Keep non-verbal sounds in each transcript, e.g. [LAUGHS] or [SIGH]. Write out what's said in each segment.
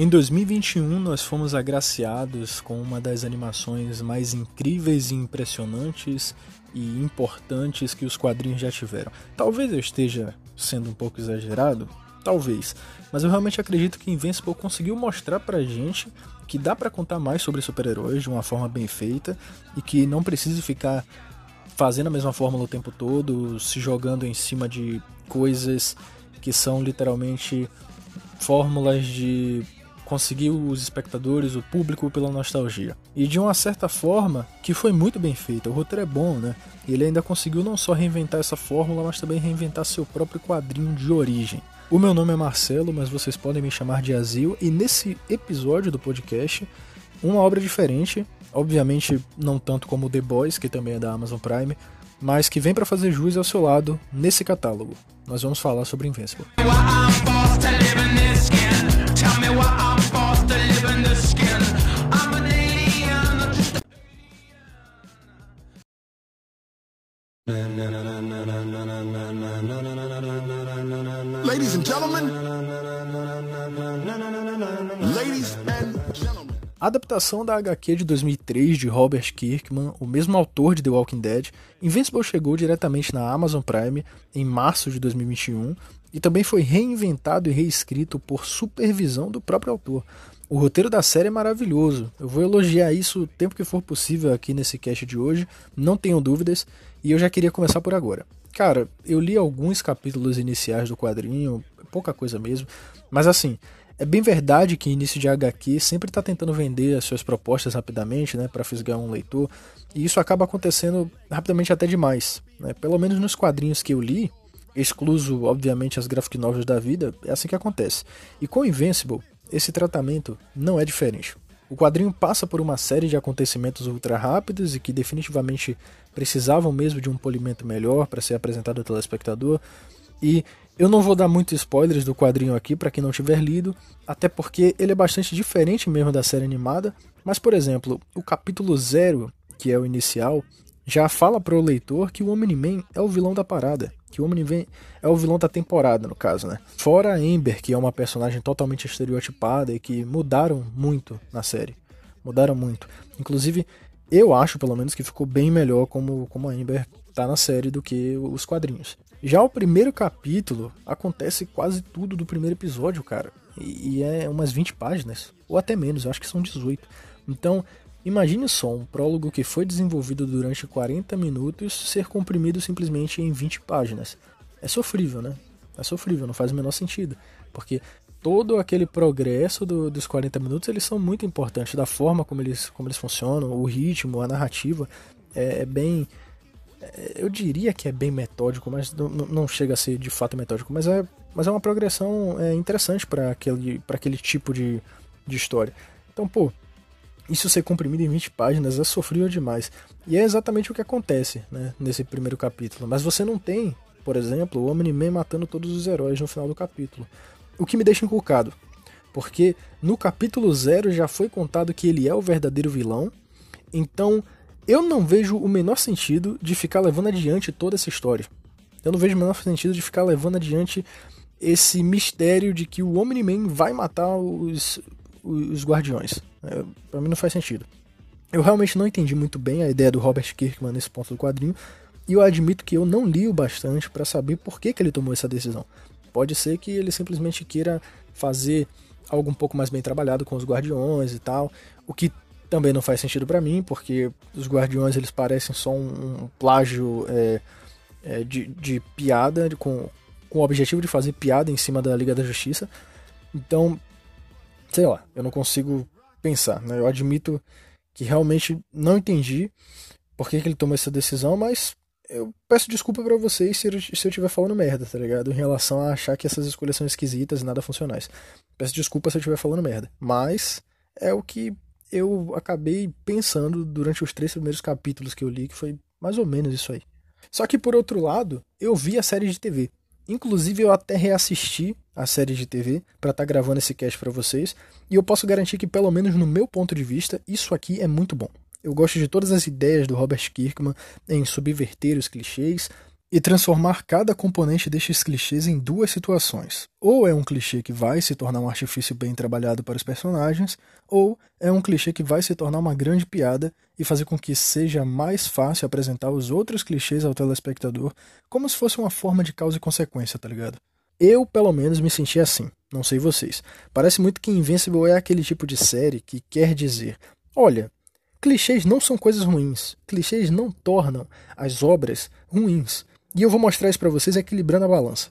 Em 2021, nós fomos agraciados com uma das animações mais incríveis e impressionantes e importantes que os quadrinhos já tiveram. Talvez eu esteja sendo um pouco exagerado, talvez, mas eu realmente acredito que Invincible conseguiu mostrar pra gente que dá para contar mais sobre super-heróis de uma forma bem feita e que não precisa ficar fazendo a mesma fórmula o tempo todo, se jogando em cima de coisas que são literalmente fórmulas de conseguir os espectadores, o público pela nostalgia. E de uma certa forma, que foi muito bem feita. O roteiro é bom, né? E ele ainda conseguiu não só reinventar essa fórmula, mas também reinventar seu próprio quadrinho de origem. O meu nome é Marcelo, mas vocês podem me chamar de Azil, e nesse episódio do podcast, uma obra diferente, obviamente não tanto como The Boys, que também é da Amazon Prime, mas que vem para fazer jus ao seu lado nesse catálogo. Nós vamos falar sobre Invincible. A adaptação da HQ de 2003 de Robert Kirkman, o mesmo autor de The Walking Dead, Invincible chegou diretamente na Amazon Prime em março de 2021 e também foi reinventado e reescrito por supervisão do próprio autor. O roteiro da série é maravilhoso. Eu vou elogiar isso o tempo que for possível aqui nesse cast de hoje, não tenho dúvidas, e eu já queria começar por agora. Cara, eu li alguns capítulos iniciais do quadrinho, pouca coisa mesmo, mas assim, é bem verdade que início de HQ sempre está tentando vender as suas propostas rapidamente, né, para fisgar um leitor, e isso acaba acontecendo rapidamente até demais. Né? Pelo menos nos quadrinhos que eu li, excluso obviamente as graphic novels da vida, é assim que acontece. E com Invincible, esse tratamento não é diferente. O quadrinho passa por uma série de acontecimentos ultra rápidos e que definitivamente precisavam mesmo de um polimento melhor para ser apresentado ao telespectador. E eu não vou dar muitos spoilers do quadrinho aqui para quem não tiver lido, até porque ele é bastante diferente mesmo da série animada. Mas, por exemplo, o capítulo 0, que é o inicial, já fala para o leitor que o Omni-Man é o vilão da parada que o Omni-Man é o vilão da temporada, no caso, né? Fora a Amber, que é uma personagem totalmente estereotipada e que mudaram muito na série. Mudaram muito. Inclusive, eu acho, pelo menos, que ficou bem melhor como, como a Amber tá na série do que os quadrinhos. Já o primeiro capítulo acontece quase tudo do primeiro episódio, cara. E, é umas 20 páginas. Ou até menos, eu acho que são 18. Então, Imagine só um prólogo que foi desenvolvido durante 40 minutos ser comprimido simplesmente em 20 páginas. É sofrível, né? É sofrível, não faz o menor sentido. Porque todo aquele progresso do, dos 40 minutos eles são muito importantes, da forma como eles, como eles funcionam, o ritmo, a narrativa. É, é bem. É, eu diria que é bem metódico, mas não, chega a ser de fato metódico. Mas é, mas é uma progressão é, interessante para aquele, aquele tipo de, de história. Então, pô, isso ser comprimido em 20 páginas é sofrível demais. E é exatamente o que acontece né, nesse primeiro capítulo. Mas você não tem, por exemplo, o Omni-Man matando todos os heróis no final do capítulo. O que me deixa inculcado. Porque no capítulo 0 já foi contado que ele é o verdadeiro vilão. Então eu não vejo o menor sentido de ficar levando adiante toda essa história. Eu não vejo o menor sentido de ficar levando adiante esse mistério de que o Omni-Man vai matar os, os Guardiões. É, para mim não faz sentido. Eu realmente não entendi muito bem a ideia do Robert Kirkman nesse ponto do quadrinho, e eu admito que eu não li o bastante para saber por que, que ele tomou essa decisão. Pode ser que ele simplesmente queira fazer algo um pouco mais bem trabalhado com os Guardiões e tal, o que também não faz sentido para mim, porque os Guardiões eles parecem só um, um plágio é, é, de, de, piada, de, com, com o objetivo de fazer piada em cima da Liga da Justiça. Então, sei lá, eu não consigo pensar. Né? Eu admito que realmente não entendi por que, que ele tomou essa decisão, mas eu peço desculpa para vocês se eu, se eu estiver falando merda, tá ligado? Em relação a achar que essas escolhas são esquisitas e nada funcionais. Peço desculpa se eu estiver falando merda, mas é o que eu acabei pensando durante os três primeiros capítulos que eu li, que foi mais ou menos isso aí. Só que por outro lado, eu vi a série de TV. Inclusive eu até reassisti a série de TV para estar tá gravando esse cast para vocês, e eu posso garantir que pelo menos no meu ponto de vista, isso aqui é muito bom. Eu gosto de todas as ideias do Robert Kirkman em subverter os clichês, e transformar cada componente destes clichês em duas situações. Ou é um clichê que vai se tornar um artifício bem trabalhado para os personagens, ou é um clichê que vai se tornar uma grande piada e fazer com que seja mais fácil apresentar os outros clichês ao telespectador, como se fosse uma forma de causa e consequência, tá ligado? Eu, pelo menos, me senti assim. Não sei vocês. Parece muito que Invincible é aquele tipo de série que quer dizer: olha, clichês não são coisas ruins. Clichês não tornam as obras ruins. E eu vou mostrar isso para vocês equilibrando a balança.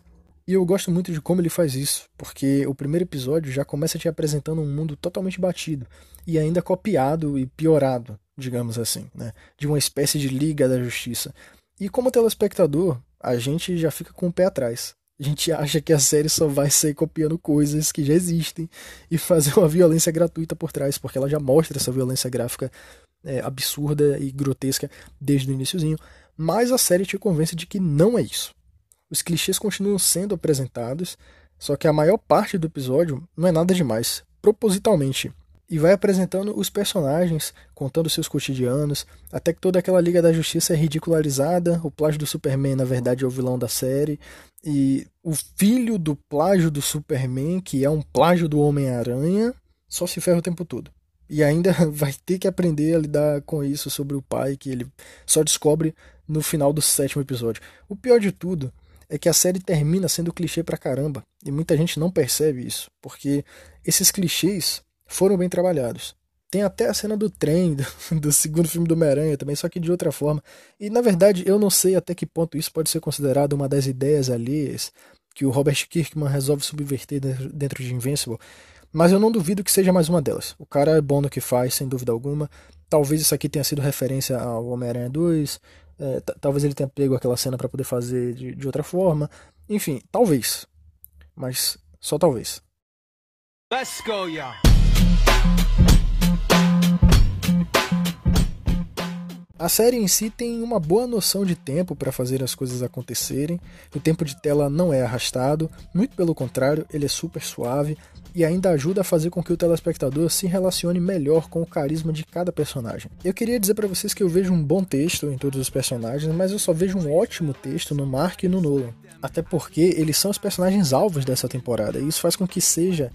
E eu gosto muito de como ele faz isso, porque o primeiro episódio já começa te apresentando um mundo totalmente batido e ainda copiado e piorado, digamos assim, né? de uma espécie de Liga da Justiça. E como telespectador, a gente já fica com o pé atrás. A gente acha que a série só vai sair copiando coisas que já existem e fazer uma violência gratuita por trás, porque ela já mostra essa violência gráfica é, absurda e grotesca desde o iníciozinho mas a série te convence de que não é isso. Os clichês continuam sendo apresentados, só que a maior parte do episódio não é nada demais, propositalmente, e vai apresentando os personagens, contando seus cotidianos, até que toda aquela Liga da Justiça é ridicularizada, o plágio do Superman na verdade é o vilão da série, e o filho do plágio do Superman, que é um plágio do Homem-Aranha, só se ferra o tempo todo. E ainda [LAUGHS] vai ter que aprender a lidar com isso sobre o pai, que ele só descobre no final do sétimo episódio. O pior de tudo é que a série termina sendo clichê pra caramba. E muita gente não percebe isso, porque esses clichês foram bem trabalhados. Tem até a cena do trem [LAUGHS] do, do segundo filme do Homem-Aranha também, só que de outra forma. E na verdade eu não sei até que ponto isso pode ser considerado uma das ideias alheias que o Robert Kirkman resolve subverter dentro de Invincible. Mas eu não duvido que seja mais uma delas. O cara é bom no que faz, sem dúvida alguma. Talvez isso aqui tenha sido referência ao Homem-Aranha 2, é, talvez ele tenha pego aquela cena para poder fazer de, de outra forma. Enfim, talvez. Mas só talvez. Let's go, y'all. A série em si tem uma boa noção de tempo para fazer as coisas acontecerem. O tempo de tela não é arrastado, muito pelo contrário, ele é super suave e ainda ajuda a fazer com que o telespectador se relacione melhor com o carisma de cada personagem. Eu queria dizer para vocês que eu vejo um bom texto em todos os personagens, mas eu só vejo um ótimo texto no Mark e no Nolan. Até porque eles são os personagens alvos dessa temporada, e isso faz com que seja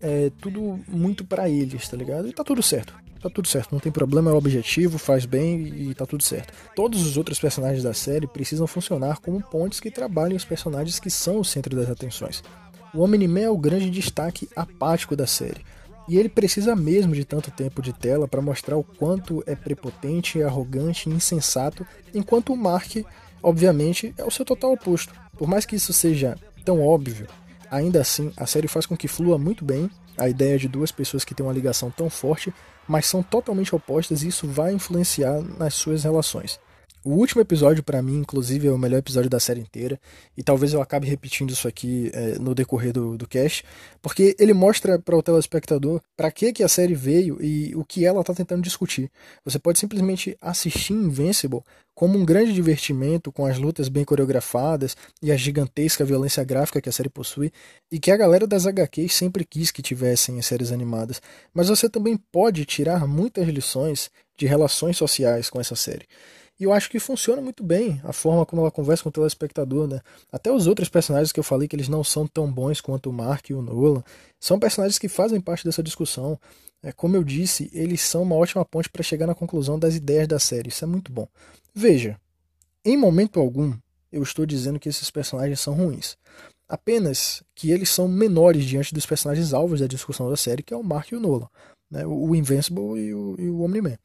é, tudo muito para eles, tá ligado? E tá tudo certo tá tudo certo, não tem problema, é o objetivo, faz bem e tá tudo certo. Todos os outros personagens da série precisam funcionar como pontes que trabalhem os personagens que são o centro das atenções. O Homem-Man é o grande destaque apático da série, e ele precisa mesmo de tanto tempo de tela para mostrar o quanto é prepotente, arrogante e insensato, enquanto o Mark, obviamente, é o seu total oposto. Por mais que isso seja tão óbvio, ainda assim a série faz com que flua muito bem a ideia de duas pessoas que têm uma ligação tão forte mas são totalmente opostas e isso vai influenciar nas suas relações. O último episódio, para mim, inclusive, é o melhor episódio da série inteira, e talvez eu acabe repetindo isso aqui é, no decorrer do, do cast, porque ele mostra para o telespectador para que, que a série veio e o que ela está tentando discutir. Você pode simplesmente assistir Invincible como um grande divertimento, com as lutas bem coreografadas e a gigantesca violência gráfica que a série possui, e que a galera das HQs sempre quis que tivessem em séries animadas. Mas você também pode tirar muitas lições de relações sociais com essa série. E eu acho que funciona muito bem a forma como ela conversa com o telespectador, né? Até os outros personagens que eu falei que eles não são tão bons quanto o Mark e o Nolan, são personagens que fazem parte dessa discussão. É, como eu disse, eles são uma ótima ponte para chegar na conclusão das ideias da série. Isso é muito bom. Veja, em momento algum eu estou dizendo que esses personagens são ruins. Apenas que eles são menores diante dos personagens alvos da discussão da série, que é o Mark e o Nolan, né? o Invincible e o, e o Omni-Man.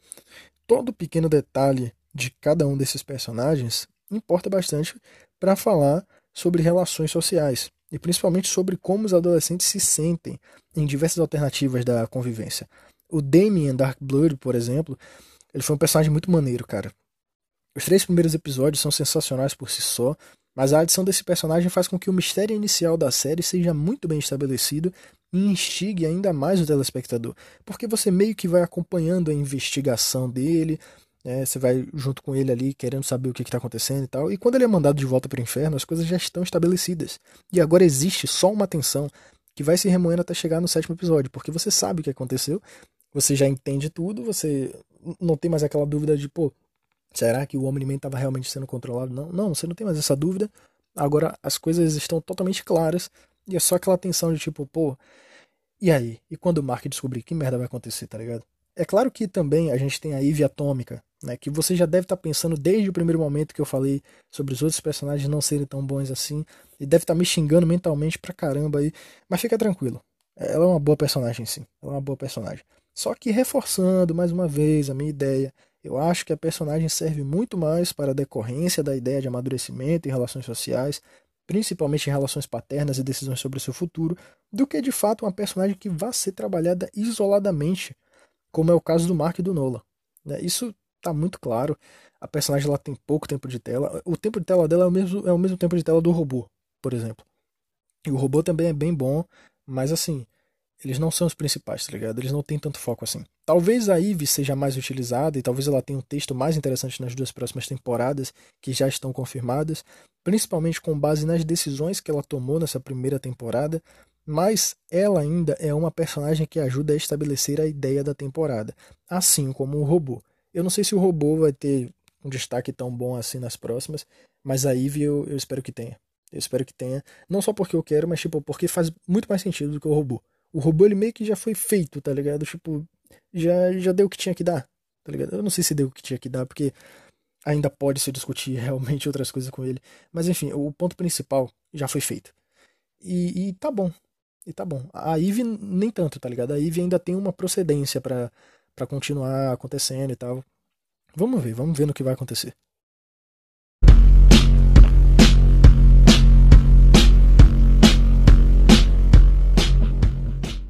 Todo pequeno detalhe de cada um desses personagens importa bastante para falar sobre relações sociais e principalmente sobre como os adolescentes se sentem em diversas alternativas da convivência. O Damien Darkblood, por exemplo, ele foi um personagem muito maneiro, cara. Os três primeiros episódios são sensacionais por si só, mas a adição desse personagem faz com que o mistério inicial da série seja muito bem estabelecido e instigue ainda mais o telespectador, porque você meio que vai acompanhando a investigação dele, né? Você vai junto com ele ali querendo saber o que está acontecendo e tal. E quando ele é mandado de volta para o inferno, as coisas já estão estabelecidas. E agora existe só uma tensão que vai se remoendo até chegar no sétimo episódio, porque você sabe o que aconteceu, você já entende tudo, você não tem mais aquela dúvida de, pô, Será que o Omni-Man estava realmente sendo controlado? Não, não, você não tem mais essa dúvida. Agora as coisas estão totalmente claras e é só aquela tensão de tipo, pô, e aí? E quando o Mark descobrir que merda vai acontecer, tá ligado? É claro que também a gente tem a Eve Atômica, né, que você já deve estar tá pensando desde o primeiro momento que eu falei sobre os outros personagens não serem tão bons assim, e deve estar tá me xingando mentalmente pra caramba aí, mas fica tranquilo. Ela é uma boa personagem sim, ela é uma boa personagem. Só que reforçando mais uma vez a minha ideia, eu acho que a personagem serve muito mais para a decorrência da ideia de amadurecimento em relações sociais, principalmente em relações paternas e decisões sobre o seu futuro, do que de fato uma personagem que vá ser trabalhada isoladamente como é o caso do Mark e do Nola. Né? Isso está muito claro. A personagem ela tem pouco tempo de tela. O tempo de tela dela é o mesmo, é o mesmo tempo de tela do robô, por exemplo. E o robô também é bem bom, mas assim, eles não são os principais, tá ligado? Eles não têm tanto foco assim. Talvez a Eve seja mais utilizada e talvez ela tenha um texto mais interessante nas duas próximas temporadas que já estão confirmadas, principalmente com base nas decisões que ela tomou nessa primeira temporada, mas ela ainda é uma personagem que ajuda a estabelecer a ideia da temporada, assim como o robô. Eu não sei se o robô vai ter um destaque tão bom assim nas próximas, mas a Eve eu, eu espero que tenha. Eu espero que tenha, não só porque eu quero, mas tipo, porque faz muito mais sentido do que o robô. O robô ele meio que já foi feito, tá ligado? Tipo, já já deu o que tinha que dar, tá ligado? Eu não sei se deu o que tinha que dar, porque ainda pode se discutir [LAUGHS] realmente outras coisas com ele. Mas enfim, o ponto principal já foi feito. E, e tá bom, e tá bom. A Eve nem tanto, tá ligado? A Eve ainda tem uma procedência para continuar acontecendo e tal. Vamos ver, vamos ver no que vai acontecer.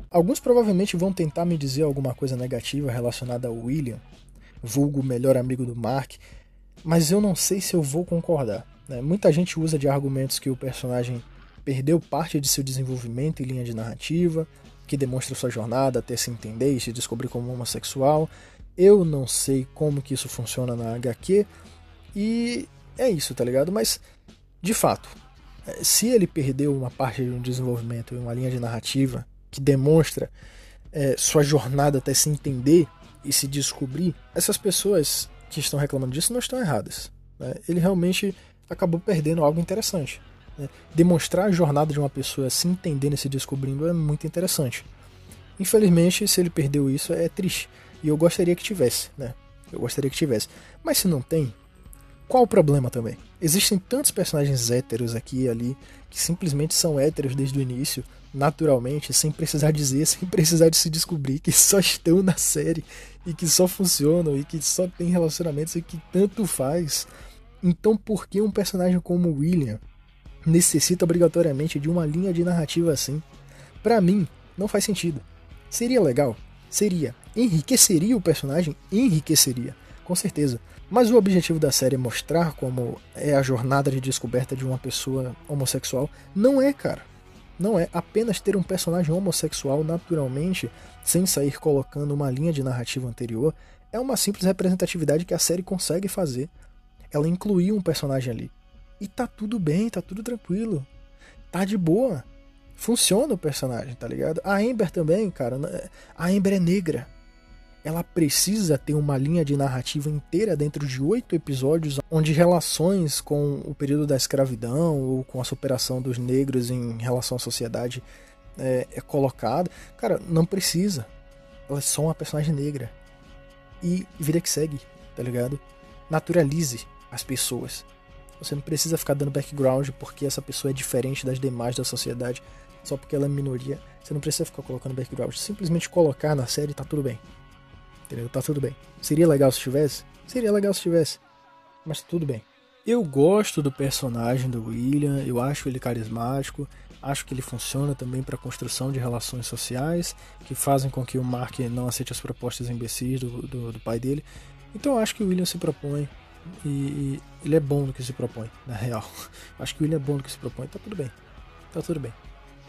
Alguns provavelmente vão tentar me dizer alguma coisa negativa relacionada ao William, vulgo melhor amigo do Mark, mas eu não sei se eu vou concordar. Né? Muita gente usa de argumentos que o personagem perdeu parte de seu desenvolvimento em linha de narrativa, que demonstra sua jornada até se entender e se descobrir como homossexual. Eu não sei como que isso funciona na HQ e é isso, tá ligado? Mas, de fato, é, se ele perdeu uma parte de um desenvolvimento em uma linha de narrativa que demonstra é, sua jornada até se entender e se descobrir, essas pessoas que estão reclamando disso não estão erradas. Né? Ele realmente acabou perdendo algo interessante. Né? Demonstrar a jornada de uma pessoa se entendendo e se descobrindo é muito interessante. Infelizmente, se ele perdeu isso, é triste. E eu gostaria que tivesse, né? Eu gostaria que tivesse. Mas se não tem, qual o problema também? Existem tantos personagens héteros aqui e ali que simplesmente são héteros desde o início, naturalmente, sem precisar dizer, [LAUGHS] sem precisar de se descobrir, que só estão na série e que só funcionam e que só tem relacionamentos e que tanto faz. Então por que um personagem como William necessita obrigatoriamente de uma linha de narrativa assim. Para mim, não faz sentido. Seria legal? Seria. Enriqueceria o personagem? Enriqueceria, com certeza. Mas o objetivo da série é mostrar como é a jornada de descoberta de uma pessoa homossexual. Não é, cara. Não é apenas ter um personagem homossexual naturalmente, sem sair colocando uma linha de narrativa anterior, é uma simples representatividade que a série consegue fazer. Ela incluiu um personagem ali. E tá tudo bem, tá tudo tranquilo. Tá de boa. Funciona o personagem, tá ligado? A Amber também, cara. A Amber é negra. Ela precisa ter uma linha de narrativa inteira dentro de oito episódios, onde relações com o período da escravidão ou com a superação dos negros em relação à sociedade é, é colocada. Cara, não precisa. Ela é só uma personagem negra. E vida que segue, tá ligado? Naturalize as pessoas. Você não precisa ficar dando background porque essa pessoa é diferente das demais da sociedade, só porque ela é minoria. Você não precisa ficar colocando background. Simplesmente colocar na série tá tudo bem. Entendeu? Tá tudo bem. Seria legal se tivesse? Seria legal se tivesse. Mas tudo bem. Eu gosto do personagem do William, eu acho ele carismático, acho que ele funciona também para a construção de relações sociais que fazem com que o Mark não aceite as propostas imbecis do, do, do pai dele. Então eu acho que o William se propõe e, e, ele é bom no que se propõe, na real. [LAUGHS] Acho que William é bom no que se propõe, tá tudo bem. Tá tudo bem.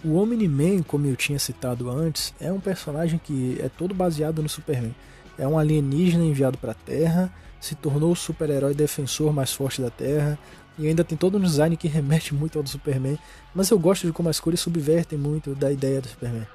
O Omni-Man, como eu tinha citado antes, é um personagem que é todo baseado no Superman. É um alienígena enviado para a Terra, se tornou o super-herói defensor mais forte da Terra, e ainda tem todo um design que remete muito ao do Superman, mas eu gosto de como as cores subvertem muito da ideia do Superman.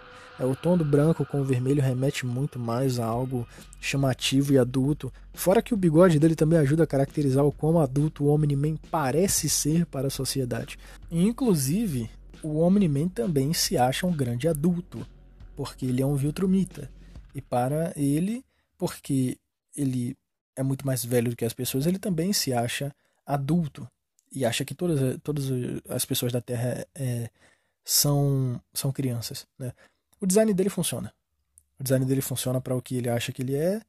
É, o tom do branco com o vermelho remete muito mais a algo chamativo e adulto. Fora que o bigode dele também ajuda a caracterizar o quão adulto o Omni-Man parece ser para a sociedade. Inclusive, o Omni-Man também se acha um grande adulto, porque ele é um Viltrumita. E para ele, porque ele é muito mais velho do que as pessoas, ele também se acha adulto e acha que todas, todas as pessoas da Terra é, são, são crianças. Né? O design dele funciona. O design dele funciona para o que ele acha que ele é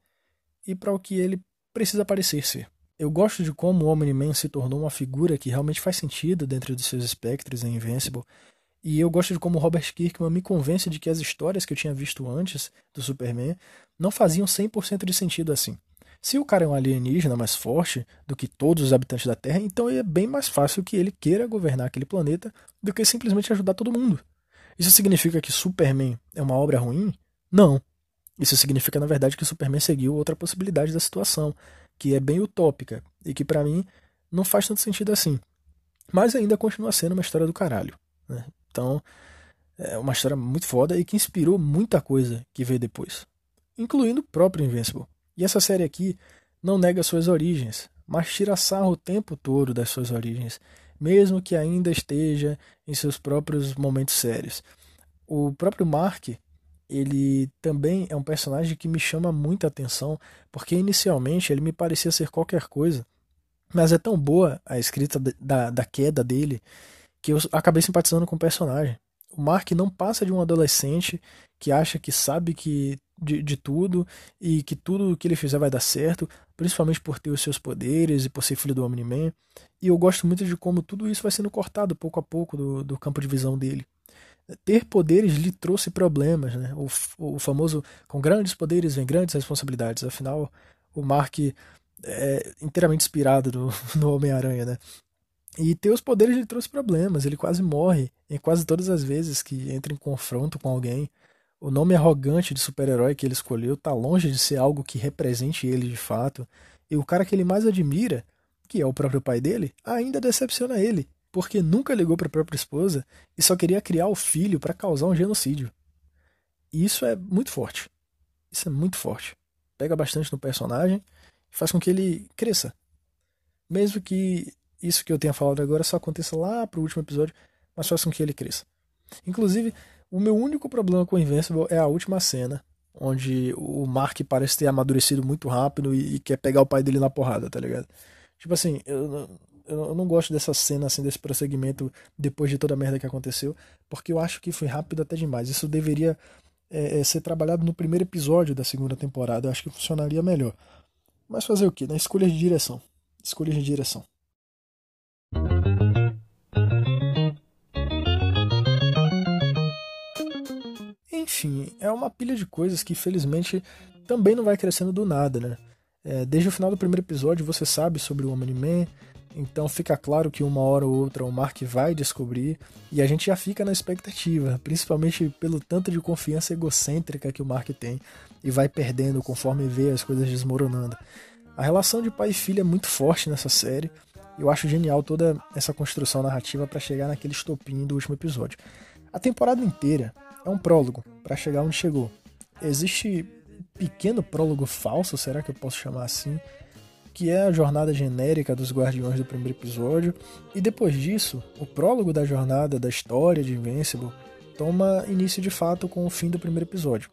e para o que ele precisa parecer ser. Eu gosto de como o Omni-Man se tornou uma figura que realmente faz sentido dentro dos seus espectros em Invincible. E eu gosto de como Robert Kirkman me convence de que as histórias que eu tinha visto antes do Superman não faziam 100% de sentido assim. Se o cara é um alienígena mais forte do que todos os habitantes da Terra, então é bem mais fácil que ele queira governar aquele planeta do que simplesmente ajudar todo mundo. Isso significa que Superman é uma obra ruim? Não. Isso significa, na verdade, que Superman seguiu outra possibilidade da situação, que é bem utópica e que para mim não faz tanto sentido assim. Mas ainda continua sendo uma história do caralho. Né? Então, é uma história muito foda e que inspirou muita coisa que veio depois, incluindo o próprio Invincible. E essa série aqui não nega suas origens, mas tira sarro o tempo todo das suas origens, mesmo que ainda esteja em seus próprios momentos sérios. O próprio Mark, ele também é um personagem que me chama muita atenção, porque inicialmente ele me parecia ser qualquer coisa, mas é tão boa a escrita da, da queda dele que eu acabei simpatizando com o personagem. O Mark não passa de um adolescente que acha que sabe que de, de tudo e que tudo que ele fizer vai dar certo, principalmente por ter os seus poderes e por ser filho do Omni-Man. E eu gosto muito de como tudo isso vai sendo cortado pouco a pouco do, do campo de visão dele. Ter poderes lhe trouxe problemas, né? O, o famoso com grandes poderes vem grandes responsabilidades. Afinal, o Mark é inteiramente inspirado no, [LAUGHS] no Homem-Aranha, né? E ter os poderes lhe trouxe problemas. Ele quase morre em quase todas as vezes que entra em confronto com alguém. O nome arrogante de super-herói que ele escolheu está longe de ser algo que represente ele de fato. E o cara que ele mais admira, que é o próprio pai dele, ainda decepciona ele, porque nunca ligou para a própria esposa e só queria criar o filho para causar um genocídio. E isso é muito forte. Isso é muito forte. Pega bastante no personagem e faz com que ele cresça. Mesmo que isso que eu tenha falado agora só aconteça lá pro último episódio, mas faz com que ele cresça. Inclusive, o meu único problema com Invincible é a última cena, onde o Mark parece ter amadurecido muito rápido e, e quer pegar o pai dele na porrada, tá ligado? Tipo assim, eu, eu, eu, não gosto dessa cena, assim, desse prosseguimento depois de toda a merda que aconteceu, porque eu acho que foi rápido até demais. Isso deveria é, é, ser trabalhado no primeiro episódio da segunda temporada, eu acho que funcionaria melhor. Mas fazer o que? Na escolha de direção. Escolha de direção. Enfim, é uma pilha de coisas que felizmente também não vai crescendo do nada, né? É, desde o final do primeiro episódio você sabe sobre o Omni-Man, então fica claro que uma hora ou outra o Mark vai descobrir e a gente já fica na expectativa, principalmente pelo tanto de confiança egocêntrica que o Mark tem e vai perdendo conforme vê as coisas desmoronando. A relação de pai e filha é muito forte nessa série. Eu acho genial toda essa construção narrativa para chegar naquele estopim do último episódio. A temporada inteira é um prólogo para chegar onde chegou. Existe um pequeno prólogo falso, será que eu posso chamar assim? Que é a jornada genérica dos Guardiões do primeiro episódio, e depois disso, o prólogo da jornada da história de Invincible toma início de fato com o fim do primeiro episódio.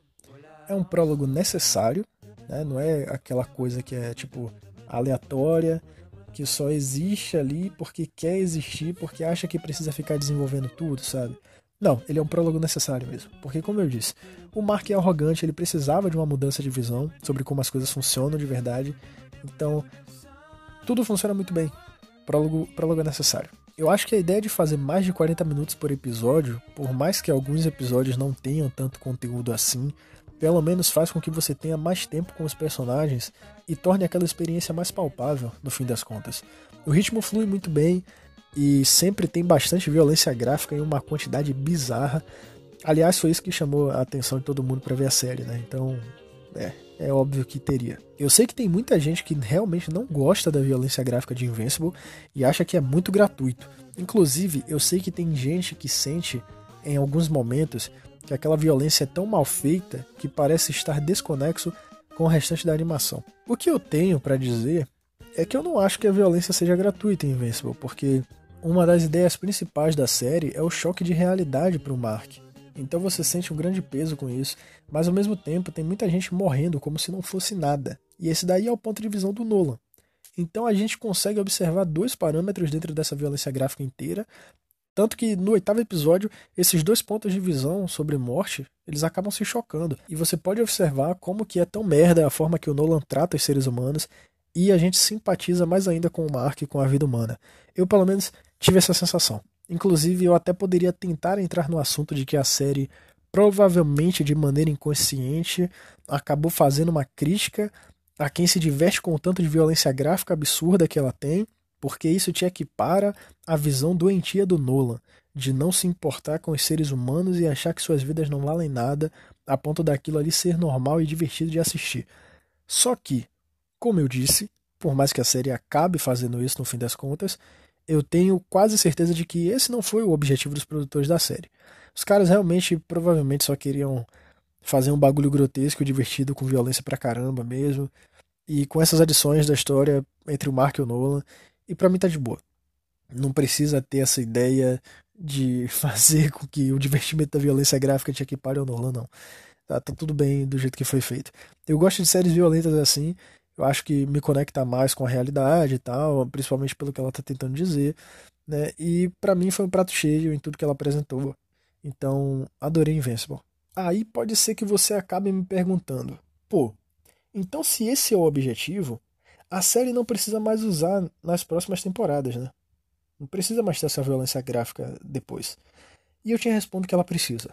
É um prólogo necessário, né? não é aquela coisa que é tipo aleatória, que só existe ali porque quer existir, porque acha que precisa ficar desenvolvendo tudo, sabe? Não, ele é um prólogo necessário mesmo. Porque, como eu disse, o Mark é arrogante, ele precisava de uma mudança de visão sobre como as coisas funcionam de verdade. Então, tudo funciona muito bem. Prólogo, prólogo é necessário. Eu acho que a ideia de fazer mais de 40 minutos por episódio, por mais que alguns episódios não tenham tanto conteúdo assim, pelo menos faz com que você tenha mais tempo com os personagens e torne aquela experiência mais palpável, no fim das contas. O ritmo flui muito bem, e sempre tem bastante violência gráfica em uma quantidade bizarra. Aliás, foi isso que chamou a atenção de todo mundo para ver a série, né? Então, é, é óbvio que teria. Eu sei que tem muita gente que realmente não gosta da violência gráfica de Invincible e acha que é muito gratuito. Inclusive, eu sei que tem gente que sente em alguns momentos que aquela violência é tão mal feita que parece estar desconexo com o restante da animação. O que eu tenho para dizer é que eu não acho que a violência seja gratuita em Invincible, porque uma das ideias principais da série é o choque de realidade para o Mark. Então você sente um grande peso com isso, mas ao mesmo tempo tem muita gente morrendo como se não fosse nada. E esse daí é o ponto de visão do Nolan. Então a gente consegue observar dois parâmetros dentro dessa violência gráfica inteira, tanto que no oitavo episódio, esses dois pontos de visão sobre morte, eles acabam se chocando. E você pode observar como que é tão merda a forma que o Nolan trata os seres humanos e a gente simpatiza mais ainda com o Mark e com a vida humana. Eu, pelo menos, tive essa sensação. Inclusive, eu até poderia tentar entrar no assunto de que a série, provavelmente de maneira inconsciente, acabou fazendo uma crítica a quem se diverte com o tanto de violência gráfica absurda que ela tem, porque isso te equipara à visão doentia do Nolan, de não se importar com os seres humanos e achar que suas vidas não valem nada, a ponto daquilo ali ser normal e divertido de assistir. Só que, como eu disse, por mais que a série acabe fazendo isso no fim das contas, eu tenho quase certeza de que esse não foi o objetivo dos produtores da série. Os caras realmente, provavelmente, só queriam fazer um bagulho grotesco, divertido, com violência pra caramba mesmo. E com essas adições da história entre o Mark e o Nolan, e para mim tá de boa. Não precisa ter essa ideia de [LAUGHS] fazer com que o divertimento da violência gráfica te equipare ao Nolan, não. Tá, tá tudo bem do jeito que foi feito. Eu gosto de séries violentas assim, eu acho que me conecta mais com a realidade e tal, principalmente pelo que ela está tentando dizer, né? E para mim foi um prato cheio em tudo que ela apresentou. Então, adorei Invincible. Aí pode ser que você acabe me perguntando: "Pô, então se esse é o objetivo, a série não precisa mais usar nas próximas temporadas, né? Não precisa mais ter essa violência gráfica depois". E eu te respondo que ela precisa.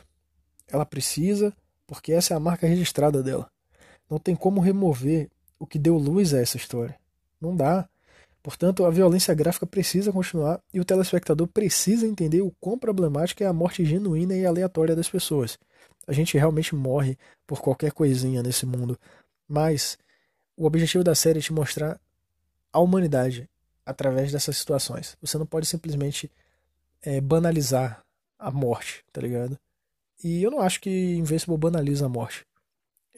Ela precisa porque essa é a marca registrada dela. Não tem como remover o que deu luz a essa história. Não dá. Portanto, a violência gráfica precisa continuar e o telespectador precisa entender o quão problemática é a morte genuína e aleatória das pessoas. A gente realmente morre por qualquer coisinha nesse mundo, mas o objetivo da série é te mostrar a humanidade através dessas situações. Você não pode simplesmente é, banalizar a morte, tá ligado? E eu não acho que Invincible banaliza a morte.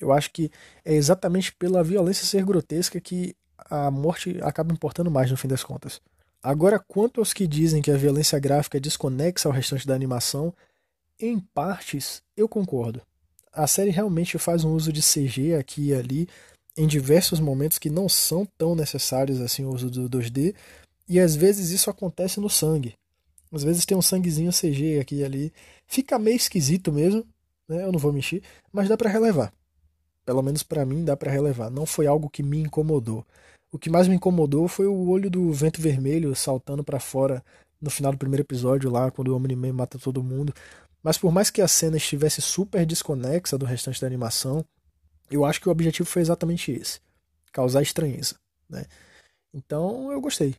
Eu acho que é exatamente pela violência ser grotesca que a morte acaba importando mais no fim das contas. Agora, quanto aos que dizem que a violência gráfica é desconexa ao restante da animação, em partes eu concordo. A série realmente faz um uso de CG aqui e ali em diversos momentos que não são tão necessários assim o uso do 2D, e às vezes isso acontece no sangue. Às vezes tem um sanguezinho CG aqui e ali. Fica meio esquisito mesmo, né? Eu não vou mentir, mas dá para relevar. Pelo menos para mim dá para relevar. Não foi algo que me incomodou. O que mais me incomodou foi o olho do vento vermelho saltando para fora no final do primeiro episódio lá, quando o Omni-Man mata todo mundo. Mas por mais que a cena estivesse super desconexa do restante da animação, eu acho que o objetivo foi exatamente esse: causar estranheza. Né? Então eu gostei.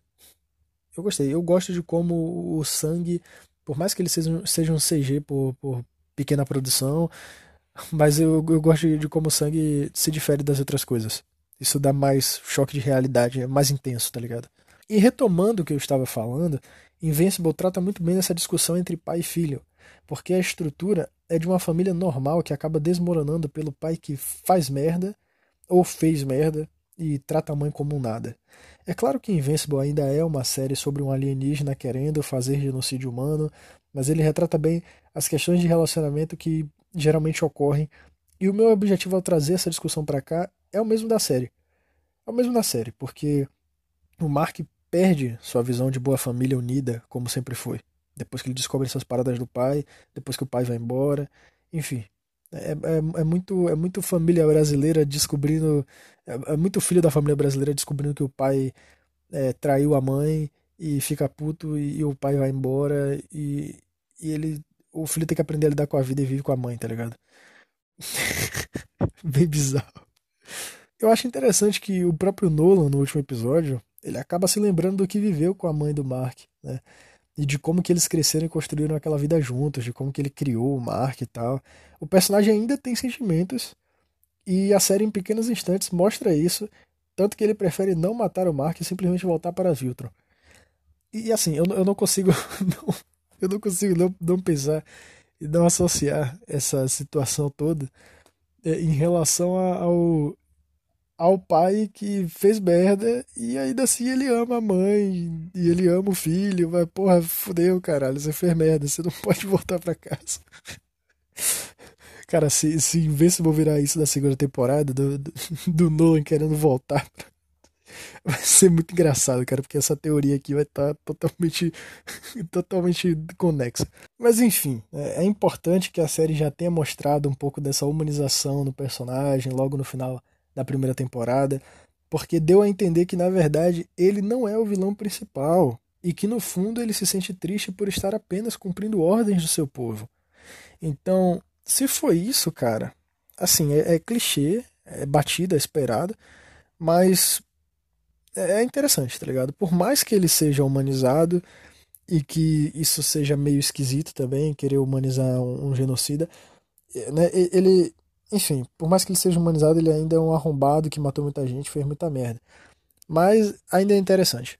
Eu gostei. Eu gosto de como o sangue, por mais que ele seja, um CG por, por pequena produção, mas eu, eu gosto de, de como o sangue se difere das outras coisas. Isso dá mais choque de realidade, é mais intenso, tá ligado? E retomando o que eu estava falando, Invincible trata muito bem essa discussão entre pai e filho, porque a estrutura é de uma família normal que acaba desmoronando pelo pai que faz merda ou fez merda e trata a mãe como um nada. É claro que Invincible ainda é uma série sobre um alienígena querendo fazer genocídio humano, mas ele retrata bem as questões de relacionamento que geralmente ocorrem. E o meu objetivo ao trazer essa discussão para cá é o mesmo da série. É o mesmo da série, porque o Mark perde sua visão de boa família unida, como sempre foi. Depois que ele descobre essas paradas do pai, depois que o pai vai embora, enfim. É, é, é muito, é muito família brasileira descobrindo. É, é, muito filho da família brasileira descobrindo que o pai é, traiu a mãe e fica puto e, e o pai vai embora e, e ele o filho tem que aprender a lidar com a vida e vive com a mãe, tá ligado? [LAUGHS] Bem bizarro. Eu acho interessante que o próprio Nolan, no último episódio, ele acaba se lembrando do que viveu com a mãe do Mark, né? E de como que eles cresceram e construíram aquela vida juntos, de como que ele criou o Mark e tal. O personagem ainda tem sentimentos e a série em pequenos instantes mostra isso, tanto que ele prefere não matar o Mark e simplesmente voltar para Viltron. E assim, eu, eu não consigo [LAUGHS] não, eu não consigo não, não pensar e não associar essa situação toda é, em relação ao, ao pai que fez merda e ainda assim ele ama a mãe e ele ama o filho. Mas, porra, fudeu, caralho, você fez merda, você não [LAUGHS] pode voltar pra casa. Cara, se, se Invincible virar isso da segunda temporada, do, do, [LAUGHS] do Nolan querendo voltar pra [LAUGHS] vai ser muito engraçado, cara, porque essa teoria aqui vai estar tá totalmente, [LAUGHS] totalmente conexa. Mas enfim, é, é importante que a série já tenha mostrado um pouco dessa humanização no personagem logo no final da primeira temporada, porque deu a entender que na verdade ele não é o vilão principal e que no fundo ele se sente triste por estar apenas cumprindo ordens do seu povo. Então, se foi isso, cara, assim, é, é clichê, é batida, é esperado, mas é, é interessante, tá ligado? Por mais que ele seja humanizado e que isso seja meio esquisito também, querer humanizar um, um genocida, é, né? Ele, enfim, por mais que ele seja humanizado, ele ainda é um arrombado que matou muita gente, fez muita merda. Mas ainda é interessante.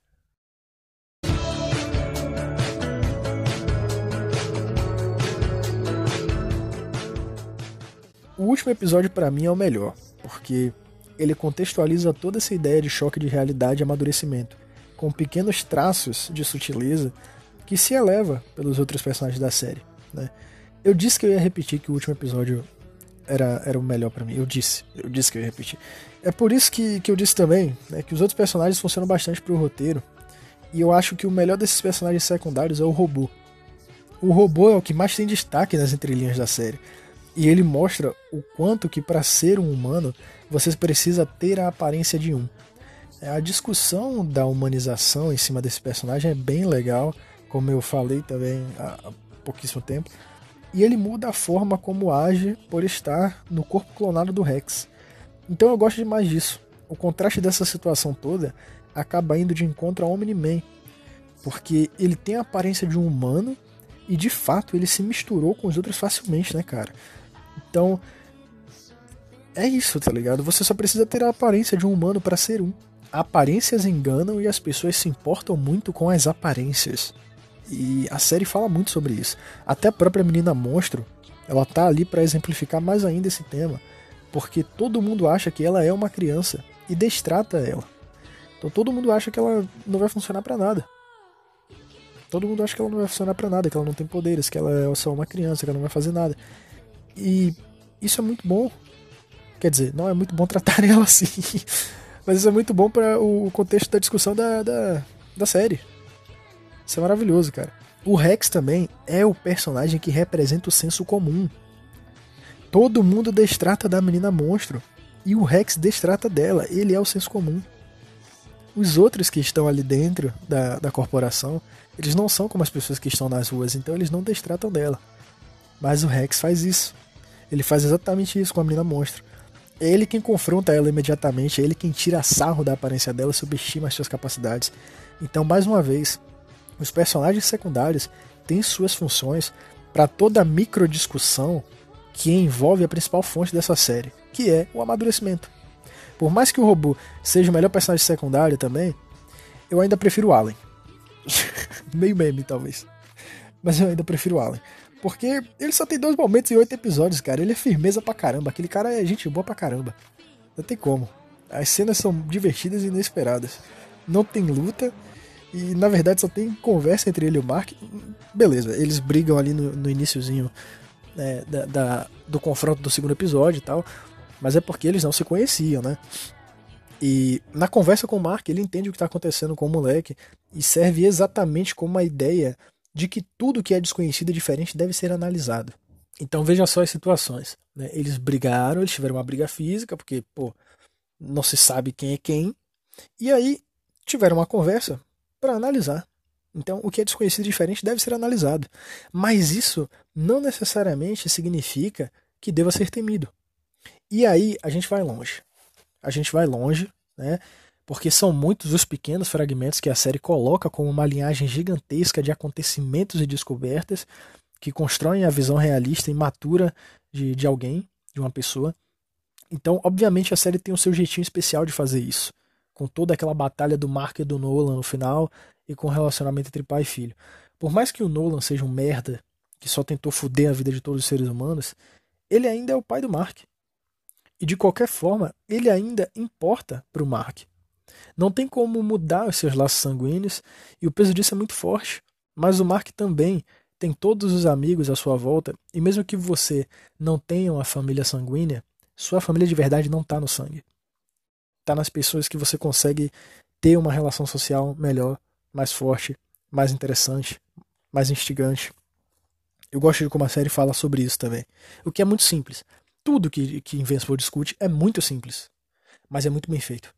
O último episódio para mim é o melhor, porque ele contextualiza toda essa ideia de choque de realidade e amadurecimento, com pequenos traços de sutileza que se eleva pelos outros personagens da série. Né? Eu disse que eu ia repetir que o último episódio era, era o melhor para mim. Eu disse, eu disse que eu ia repetir. É por isso que, que eu disse também né, que os outros personagens funcionam bastante pro roteiro. E eu acho que o melhor desses personagens secundários é o robô. O robô é o que mais tem destaque nas entrelinhas da série. E ele mostra o quanto que para ser um humano você precisa ter a aparência de um. É, a discussão da humanização em cima desse personagem é bem legal, como eu falei também há pouquíssimo tempo. E ele muda a forma como age por estar no corpo clonado do Rex. Então eu gosto demais disso. O contraste dessa situação toda acaba indo de encontro ao Omni-Man, porque ele tem a aparência de um humano e de fato ele se misturou com os outros facilmente, né, cara? Então, é isso, tá ligado? Você só precisa ter a aparência de um humano para ser um. Aparências enganam e as pessoas se importam muito com as aparências. E a série fala muito sobre isso. Até a própria menina monstro, ela tá ali para exemplificar mais ainda esse tema, porque todo mundo acha que ela é uma criança e destrata ela. Então todo mundo acha que ela não vai funcionar para nada. Todo mundo acha que ela não vai funcionar para nada, que ela não tem poderes, que ela é só uma criança, que ela não vai fazer nada. E isso é muito bom. Quer dizer, não é muito bom [LAUGHS] tratar ela assim. Mas isso é muito bom para o contexto da discussão da, da, da série. Isso é maravilhoso, cara. O Rex também é o personagem que representa o senso comum. Todo mundo destrata da menina monstro. E o Rex destrata dela. Ele é o senso comum. Os outros que estão ali dentro da, da corporação, eles não são como as pessoas que estão nas ruas, então eles não destratam dela. Mas o Rex faz isso. Ele faz exatamente isso com a menina monstro. É ele quem confronta ela imediatamente, é ele quem tira sarro da aparência dela, subestima as suas capacidades. Então, mais uma vez, os personagens secundários têm suas funções para toda a microdiscussão que envolve a principal fonte dessa série, que é o amadurecimento. Por mais que o robô seja o melhor personagem secundário também, eu ainda prefiro o Allen. [LAUGHS] Meio meme, talvez. Mas eu ainda prefiro o Allen. Porque ele só tem dois momentos em oito episódios, cara. Ele é firmeza pra caramba. Aquele cara é gente boa pra caramba. Não tem como. As cenas são divertidas e inesperadas. Não tem luta. E na verdade só tem conversa entre ele e o Mark. Beleza, eles brigam ali no, no iníciozinho né, da, da, do confronto do segundo episódio e tal. Mas é porque eles não se conheciam, né? E na conversa com o Mark, ele entende o que está acontecendo com o moleque e serve exatamente como uma ideia de que tudo que é desconhecido e diferente deve ser analisado. Então veja só as situações. Né? Eles brigaram, eles tiveram uma briga física, porque, pô, não se sabe quem é quem. E aí tiveram uma conversa para analisar. Então, o que é desconhecido e diferente deve ser analisado. Mas isso não necessariamente significa que deva ser temido. E aí a gente vai longe. A gente vai longe, né? Porque são muitos os pequenos fragmentos que a série coloca como uma linhagem gigantesca de acontecimentos e descobertas que constroem a visão realista e matura de, de alguém, de uma pessoa. Então, obviamente, a série tem o seu jeitinho especial de fazer isso, com toda aquela batalha do Mark e do Nolan no final e com o relacionamento entre pai e filho. Por mais que o Nolan seja um merda que só tentou foder a vida de todos os seres humanos, ele ainda é o pai do Mark. E de qualquer forma, ele ainda importa para o Mark. Não tem como mudar os seus laços sanguíneos e o peso disso é muito forte. Mas o Mark também tem todos os amigos à sua volta e mesmo que você não tenha uma família sanguínea, sua família de verdade não está no sangue. Está nas pessoas que você consegue ter uma relação social melhor, mais forte, mais interessante, mais instigante. Eu gosto de como a série fala sobre isso também. O que é muito simples. Tudo que, que Invincible discute é muito simples, mas é muito bem feito.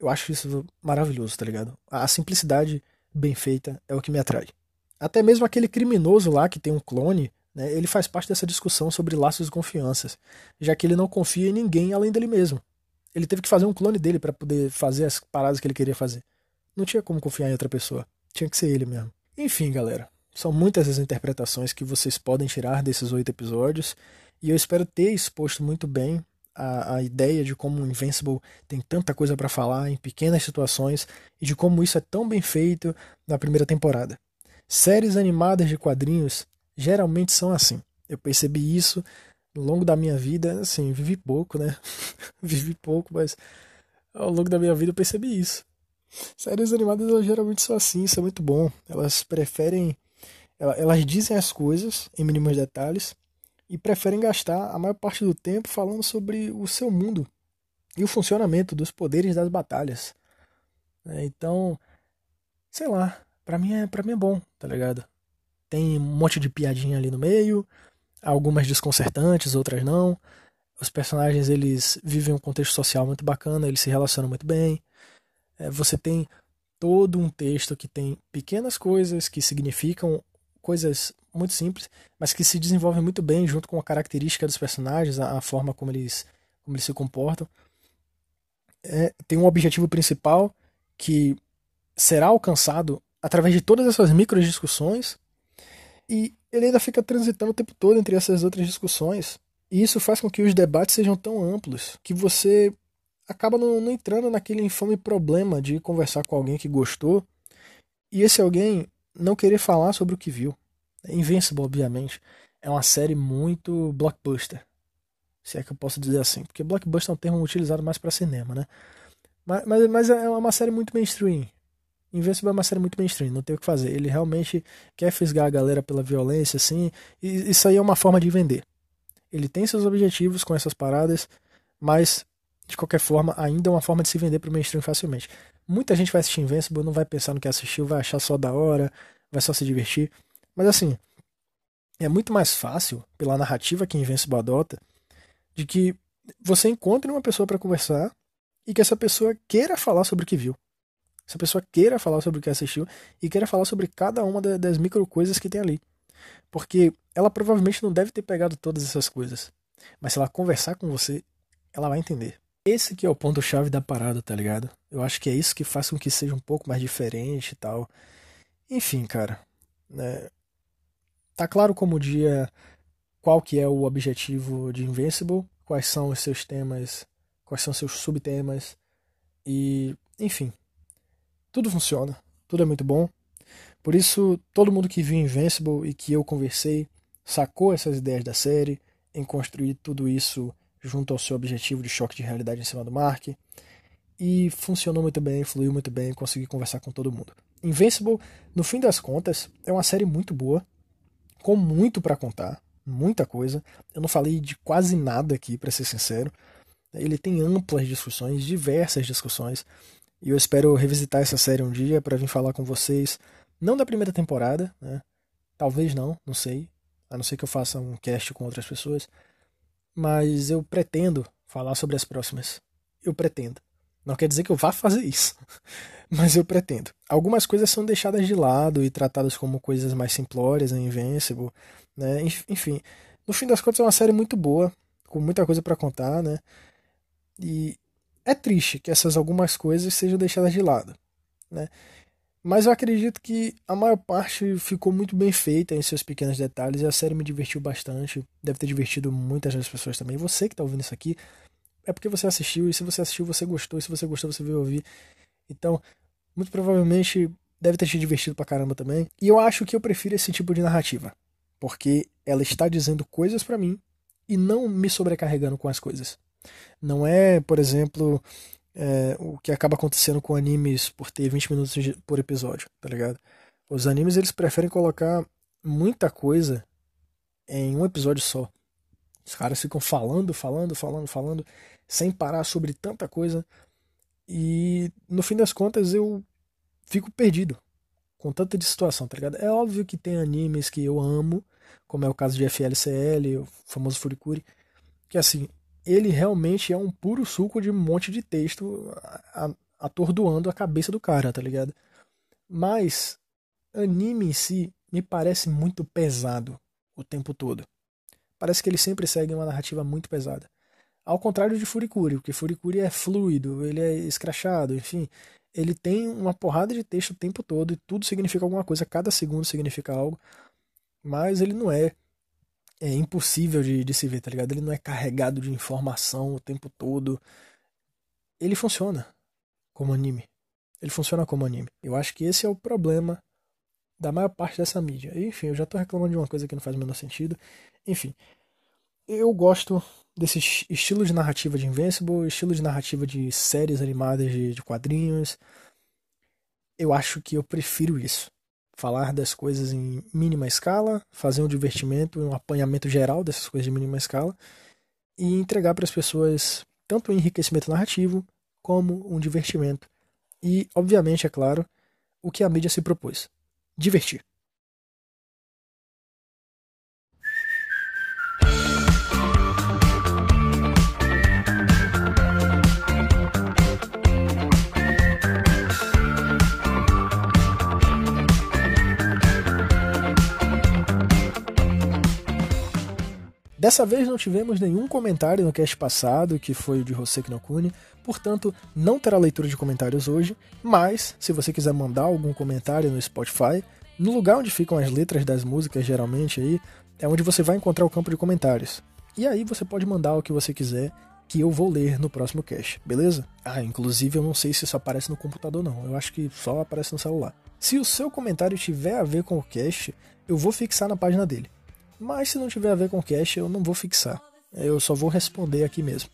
Eu acho isso maravilhoso, tá ligado? A simplicidade bem feita é o que me atrai. Até mesmo aquele criminoso lá que tem um clone, né, ele faz parte dessa discussão sobre laços de confianças, já que ele não confia em ninguém além dele mesmo. Ele teve que fazer um clone dele para poder fazer as paradas que ele queria fazer. Não tinha como confiar em outra pessoa. Tinha que ser ele mesmo. Enfim, galera. São muitas as interpretações que vocês podem tirar desses oito episódios. E eu espero ter exposto muito bem a, a ideia de como o Invincible tem tanta coisa para falar em pequenas situações e de como isso é tão bem feito na primeira temporada. Séries animadas de quadrinhos geralmente são assim. Eu percebi isso ao longo da minha vida, assim, vivi pouco, né? [LAUGHS] vivi pouco, mas ao longo da minha vida eu percebi isso. Séries animadas elas geralmente são assim, isso é muito bom. Elas preferem. Elas dizem as coisas em mínimos detalhes e preferem gastar a maior parte do tempo falando sobre o seu mundo e o funcionamento dos poderes das batalhas. É, então, sei lá, pra mim, é, pra mim é bom, tá ligado? Tem um monte de piadinha ali no meio, algumas desconcertantes, outras não. Os personagens eles vivem um contexto social muito bacana, eles se relacionam muito bem é, você tem todo um texto que tem pequenas coisas que significam coisas muito simples, mas que se desenvolvem muito bem junto com a característica dos personagens, a, a forma como eles, como eles se comportam. É, tem um objetivo principal que será alcançado através de todas essas micro discussões e ele ainda fica transitando o tempo todo entre essas outras discussões. E isso faz com que os debates sejam tão amplos que você acaba não, não entrando naquele infame problema de conversar com alguém que gostou e esse alguém não querer falar sobre o que viu. Invincible, obviamente, é uma série muito blockbuster. Se é que eu posso dizer assim. Porque blockbuster é um termo utilizado mais para cinema, né? Mas, mas, mas, é uma série muito mainstream. Invincible é uma série muito mainstream, não tem o que fazer. Ele realmente quer fisgar a galera pela violência, assim. E isso aí é uma forma de vender. Ele tem seus objetivos com essas paradas, mas de qualquer forma, ainda é uma forma de se vender para o mainstream facilmente. Muita gente vai assistir Invincible, não vai pensar no que assistiu, vai achar só da hora, vai só se divertir. Mas assim, é muito mais fácil, pela narrativa que Invincible adota, de que você encontre uma pessoa para conversar e que essa pessoa queira falar sobre o que viu. Essa pessoa queira falar sobre o que assistiu e queira falar sobre cada uma das micro coisas que tem ali. Porque ela provavelmente não deve ter pegado todas essas coisas. Mas se ela conversar com você, ela vai entender. Esse que é o ponto-chave da parada, tá ligado? Eu acho que é isso que faz com que seja um pouco mais diferente e tal. Enfim, cara. Né? Tá claro como dia qual que é o objetivo de Invincible, quais são os seus temas, quais são os seus subtemas. E, enfim. Tudo funciona. Tudo é muito bom. Por isso, todo mundo que viu Invincible e que eu conversei sacou essas ideias da série em construir tudo isso junto ao seu objetivo de choque de realidade em cima do Mark. E funcionou muito bem, fluiu muito bem, consegui conversar com todo mundo. Invincible, no fim das contas, é uma série muito boa, com muito para contar, muita coisa. Eu não falei de quase nada aqui, para ser sincero. Ele tem amplas discussões, diversas discussões, e eu espero revisitar essa série um dia para vir falar com vocês, não da primeira temporada, né? Talvez não, não sei, a não ser que eu faça um cast com outras pessoas mas eu pretendo falar sobre as próximas. Eu pretendo. Não quer dizer que eu vá fazer isso, [LAUGHS] mas eu pretendo. Algumas coisas são deixadas de lado e tratadas como coisas mais simplórias, em Invincible, né? Enfim, no fim das contas é uma série muito boa, com muita coisa para contar, né? E é triste que essas algumas coisas sejam deixadas de lado, né? Mas eu acredito que a maior parte ficou muito bem feita em seus pequenos detalhes e a série me divertiu bastante. Deve ter divertido muitas das pessoas também. Você que está ouvindo isso aqui é porque você assistiu e se você assistiu você gostou e se você gostou você veio ouvir. Então, muito provavelmente deve ter te divertido pra caramba também. E eu acho que eu prefiro esse tipo de narrativa. porque ela está dizendo coisas para mim e não me sobrecarregando com as coisas. Não é, por exemplo, é, o que acaba acontecendo com animes por ter 20 minutos por episódio, tá ligado? Os animes eles preferem colocar muita coisa em um episódio só. Os caras ficam falando, falando, falando, falando, sem parar sobre tanta coisa. E no fim das contas eu fico perdido com tanta de situação, tá ligado? É óbvio que tem animes que eu amo, como é o caso de FLCL, o famoso Furikuri, que assim, ele realmente é um puro suco de um monte de texto atordoando a cabeça do cara, tá ligado? Mas anime em si me parece muito pesado o tempo todo. Parece que ele sempre segue uma narrativa muito pesada. Ao contrário de Furikuri, porque Furikuri é fluido, ele é escrachado, enfim. Ele tem uma porrada de texto o tempo todo e tudo significa alguma coisa, cada segundo significa algo. Mas ele não é, é impossível de, de se ver, tá ligado? Ele não é carregado de informação o tempo todo. Ele funciona como anime. Ele funciona como anime. Eu acho que esse é o problema da maior parte dessa mídia. Enfim, eu já tô reclamando de uma coisa que não faz o menor sentido. Enfim, eu gosto desse estilo de narrativa de Invincible, estilo de narrativa de séries animadas de, de quadrinhos. Eu acho que eu prefiro isso. Falar das coisas em mínima escala, fazer um divertimento, um apanhamento geral dessas coisas de mínima escala e entregar para as pessoas tanto um enriquecimento narrativo como um divertimento. E, obviamente, é claro, o que a mídia se propôs: divertir. Dessa vez não tivemos nenhum comentário no cast passado, que foi o de José Knokuni, portanto não terá leitura de comentários hoje, mas se você quiser mandar algum comentário no Spotify, no lugar onde ficam as letras das músicas geralmente aí, é onde você vai encontrar o campo de comentários. E aí você pode mandar o que você quiser, que eu vou ler no próximo cast, beleza? Ah, inclusive eu não sei se isso aparece no computador não, eu acho que só aparece no celular. Se o seu comentário tiver a ver com o cast, eu vou fixar na página dele. Mas se não tiver a ver com cache, eu não vou fixar. Eu só vou responder aqui mesmo.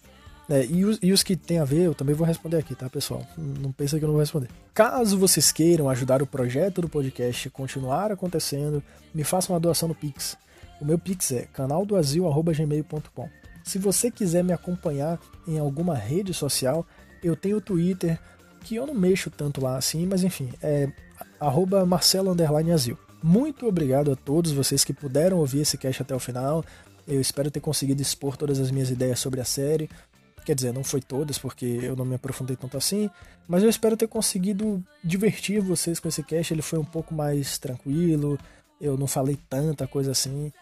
É, e, os, e, os, que tem a ver, eu também vou responder aqui, tá, pessoal? Não pensa que eu não vou responder. Caso vocês queiram ajudar o projeto do podcast continuar acontecendo, me façam uma doação no Pix. O meu Pix é canaldoazil.gmail.com. Se você quiser me acompanhar em alguma rede social, eu tenho o Twitter, que eu não mexo tanto lá assim, mas enfim, é arroba. Muito obrigado a todos vocês que puderam ouvir esse cast até o final. Eu espero ter conseguido expor todas as minhas ideias sobre a série. Quer dizer, não foi todas, porque eu não me aprofundei tanto assim, mas eu espero ter conseguido divertir vocês com esse cast. Ele foi um pouco mais tranquilo, eu não falei tanta coisa assim.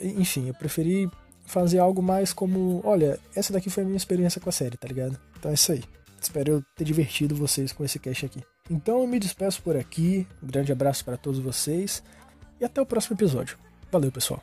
Enfim, eu preferi fazer algo mais como: olha, essa daqui foi a minha experiência com a série, tá ligado? Então é isso aí. Espero eu ter divertido vocês com esse cast aqui. Então eu me despeço por aqui. Um grande abraço para todos vocês e até o próximo episódio. Valeu, pessoal.